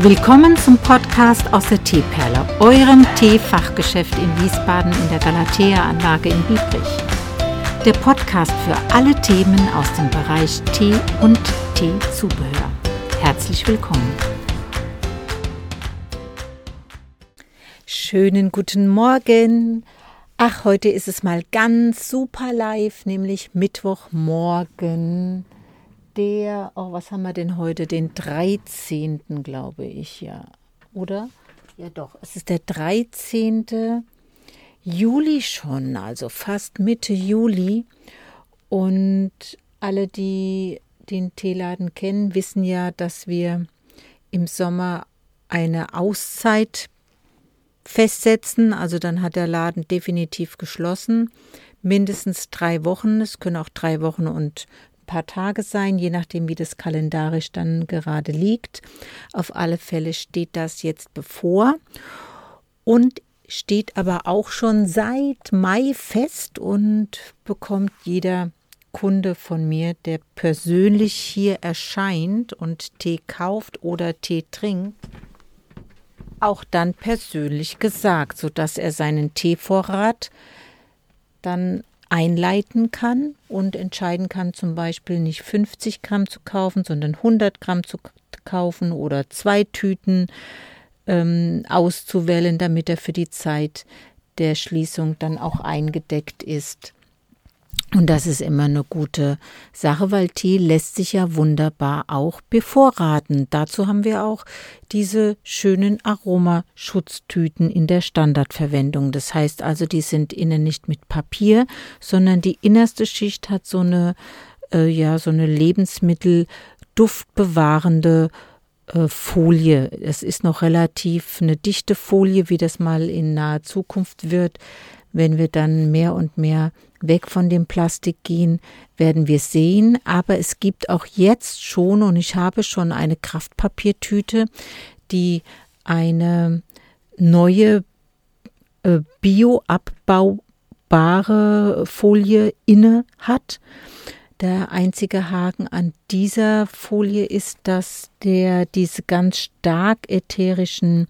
Willkommen zum Podcast aus der Teeperle, eurem Teefachgeschäft in Wiesbaden in der Galatea-Anlage in Biebrich. Der Podcast für alle Themen aus dem Bereich Tee und Teezubehör. Herzlich willkommen. Schönen guten Morgen. Ach, heute ist es mal ganz super live, nämlich Mittwochmorgen der, oh, was haben wir denn heute? Den 13. glaube ich, ja. Oder? Ja, doch. Es ist der 13. Juli schon, also fast Mitte Juli. Und alle, die den Teeladen kennen, wissen ja, dass wir im Sommer eine Auszeit festsetzen. Also dann hat der Laden definitiv geschlossen. Mindestens drei Wochen. Es können auch drei Wochen und paar Tage sein, je nachdem, wie das kalendarisch dann gerade liegt. Auf alle Fälle steht das jetzt bevor und steht aber auch schon seit Mai fest und bekommt jeder Kunde von mir, der persönlich hier erscheint und Tee kauft oder Tee trinkt, auch dann persönlich gesagt, sodass er seinen Teevorrat dann einleiten kann und entscheiden kann, zum Beispiel nicht 50 Gramm zu kaufen, sondern 100 Gramm zu kaufen oder zwei Tüten ähm, auszuwählen, damit er für die Zeit der Schließung dann auch eingedeckt ist. Und das ist immer eine gute Sache, weil Tee lässt sich ja wunderbar auch bevorraten. Dazu haben wir auch diese schönen Aromaschutztüten in der Standardverwendung. Das heißt also, die sind innen nicht mit Papier, sondern die innerste Schicht hat so eine, äh, ja, so eine Lebensmittelduftbewahrende äh, Folie. Es ist noch relativ eine dichte Folie, wie das mal in naher Zukunft wird. Wenn wir dann mehr und mehr weg von dem Plastik gehen, werden wir sehen. Aber es gibt auch jetzt schon, und ich habe schon eine Kraftpapiertüte, die eine neue äh, bioabbaubare Folie inne hat. Der einzige Haken an dieser Folie ist, dass der diese ganz stark ätherischen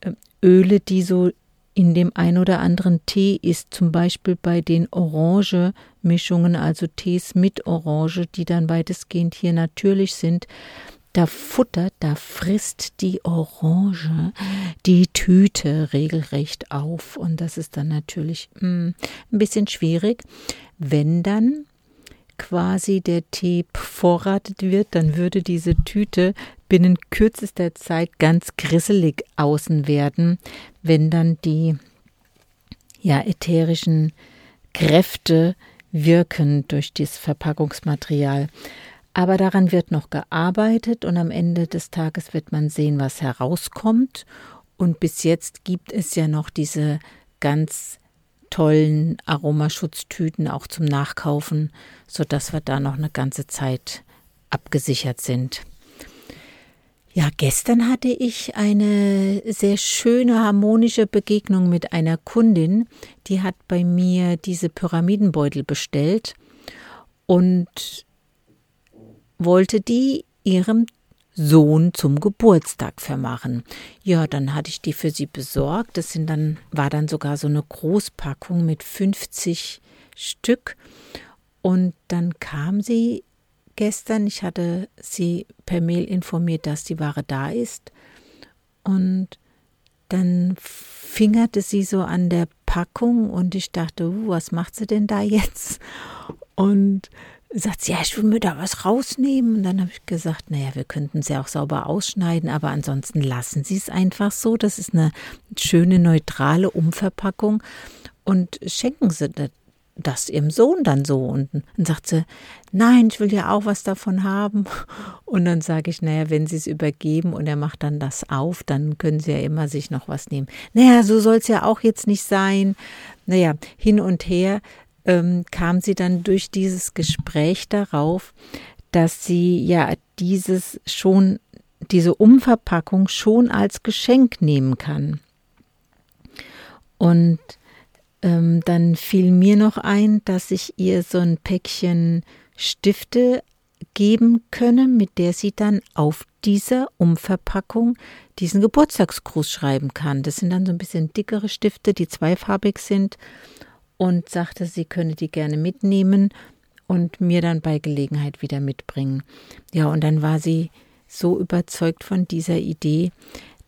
äh, Öle, die so in dem ein oder anderen Tee ist, zum Beispiel bei den Orange-Mischungen, also Tees mit Orange, die dann weitestgehend hier natürlich sind, da futtert, da frisst die Orange die Tüte regelrecht auf. Und das ist dann natürlich mh, hm, ein bisschen schwierig. Wenn dann quasi der Tee vorratet wird, dann würde diese Tüte binnen kürzester Zeit ganz grisselig außen werden, wenn dann die ja, ätherischen Kräfte wirken durch dieses Verpackungsmaterial. Aber daran wird noch gearbeitet und am Ende des Tages wird man sehen, was herauskommt. Und bis jetzt gibt es ja noch diese ganz tollen Aromaschutztüten auch zum Nachkaufen, sodass wir da noch eine ganze Zeit abgesichert sind. Ja, gestern hatte ich eine sehr schöne harmonische Begegnung mit einer Kundin, die hat bei mir diese Pyramidenbeutel bestellt und wollte die ihrem Sohn zum Geburtstag vermachen. Ja, dann hatte ich die für sie besorgt. Das sind dann, war dann sogar so eine Großpackung mit 50 Stück. Und dann kam sie gestern. Ich hatte sie per Mail informiert, dass die Ware da ist. Und dann fingerte sie so an der Packung und ich dachte, uh, was macht sie denn da jetzt? Und sagt sie, ja, ich will mir da was rausnehmen. Und dann habe ich gesagt, naja, wir könnten sie auch sauber ausschneiden, aber ansonsten lassen Sie es einfach so. Das ist eine schöne, neutrale Umverpackung und schenken Sie das ihrem Sohn dann so. Und dann sagt sie, nein, ich will ja auch was davon haben. Und dann sage ich, naja, wenn Sie es übergeben und er macht dann das auf, dann können Sie ja immer sich noch was nehmen. Naja, so soll es ja auch jetzt nicht sein. Naja, hin und her ähm, kam sie dann durch dieses Gespräch darauf, dass sie ja dieses schon, diese Umverpackung schon als Geschenk nehmen kann. Und ähm, dann fiel mir noch ein, dass ich ihr so ein Päckchen Stifte geben könne, mit der sie dann auf dieser Umverpackung diesen Geburtstagsgruß schreiben kann. Das sind dann so ein bisschen dickere Stifte, die zweifarbig sind und sagte, sie könne die gerne mitnehmen und mir dann bei Gelegenheit wieder mitbringen. Ja, und dann war sie so überzeugt von dieser Idee,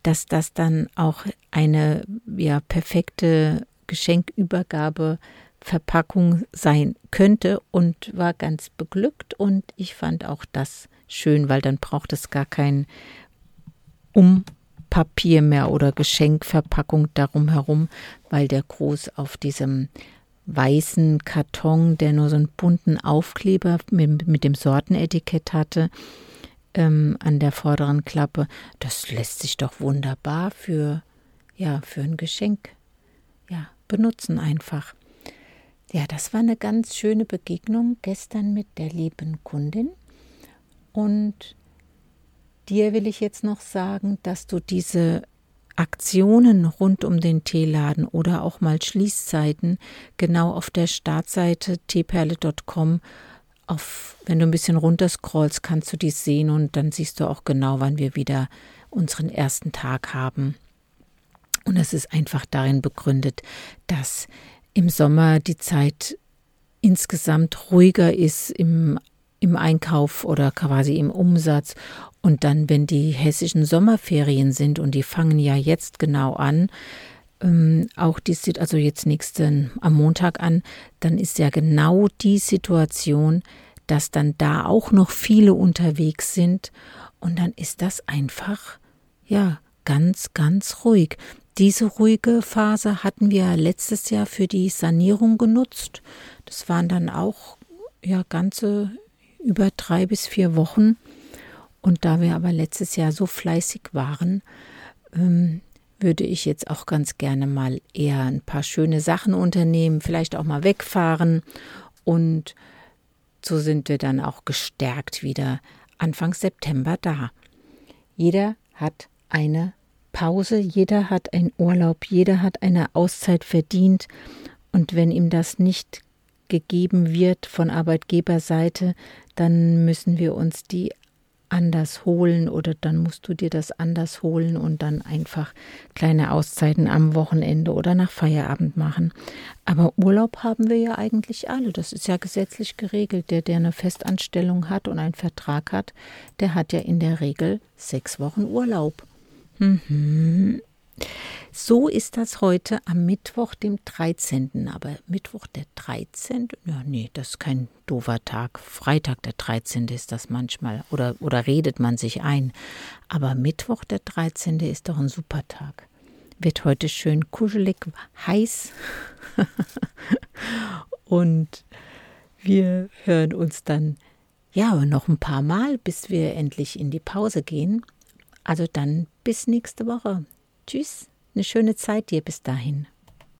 dass das dann auch eine ja, perfekte Geschenkübergabe Verpackung sein könnte und war ganz beglückt und ich fand auch das schön, weil dann braucht es gar kein Umpapier mehr oder Geschenkverpackung darum herum, weil der Gruß auf diesem weißen Karton, der nur so einen bunten Aufkleber mit, mit dem Sortenetikett hatte, ähm, an der vorderen Klappe, das lässt sich doch wunderbar für, ja, für ein Geschenk, benutzen einfach. Ja, das war eine ganz schöne Begegnung gestern mit der lieben Kundin. Und dir will ich jetzt noch sagen, dass du diese Aktionen rund um den Teeladen oder auch mal Schließzeiten genau auf der Startseite teeperle.com auf, wenn du ein bisschen runterscrollst, kannst du die sehen und dann siehst du auch genau, wann wir wieder unseren ersten Tag haben. Und es ist einfach darin begründet, dass im Sommer die Zeit insgesamt ruhiger ist im, im Einkauf oder quasi im Umsatz. Und dann, wenn die hessischen Sommerferien sind, und die fangen ja jetzt genau an, ähm, auch die, also jetzt nächsten am Montag an, dann ist ja genau die Situation, dass dann da auch noch viele unterwegs sind. Und dann ist das einfach, ja, ganz, ganz ruhig. Diese ruhige Phase hatten wir letztes Jahr für die Sanierung genutzt. Das waren dann auch ja ganze über drei bis vier Wochen. Und da wir aber letztes Jahr so fleißig waren, ähm, würde ich jetzt auch ganz gerne mal eher ein paar schöne Sachen unternehmen, vielleicht auch mal wegfahren. Und so sind wir dann auch gestärkt wieder Anfang September da. Jeder hat eine Pause, jeder hat einen Urlaub, jeder hat eine Auszeit verdient und wenn ihm das nicht gegeben wird von Arbeitgeberseite, dann müssen wir uns die anders holen oder dann musst du dir das anders holen und dann einfach kleine Auszeiten am Wochenende oder nach Feierabend machen. Aber Urlaub haben wir ja eigentlich alle. Das ist ja gesetzlich geregelt. Der, der eine Festanstellung hat und einen Vertrag hat, der hat ja in der Regel sechs Wochen Urlaub. Mhm. So ist das heute am Mittwoch, dem 13. Aber Mittwoch der 13. Ja, nee, das ist kein doofer Tag. Freitag der 13. ist das manchmal. Oder, oder redet man sich ein. Aber Mittwoch der 13. ist doch ein super Tag. Wird heute schön kuschelig, heiß. Und wir hören uns dann ja noch ein paar Mal, bis wir endlich in die Pause gehen. Also dann bis nächste Woche. Tschüss, eine schöne Zeit dir bis dahin.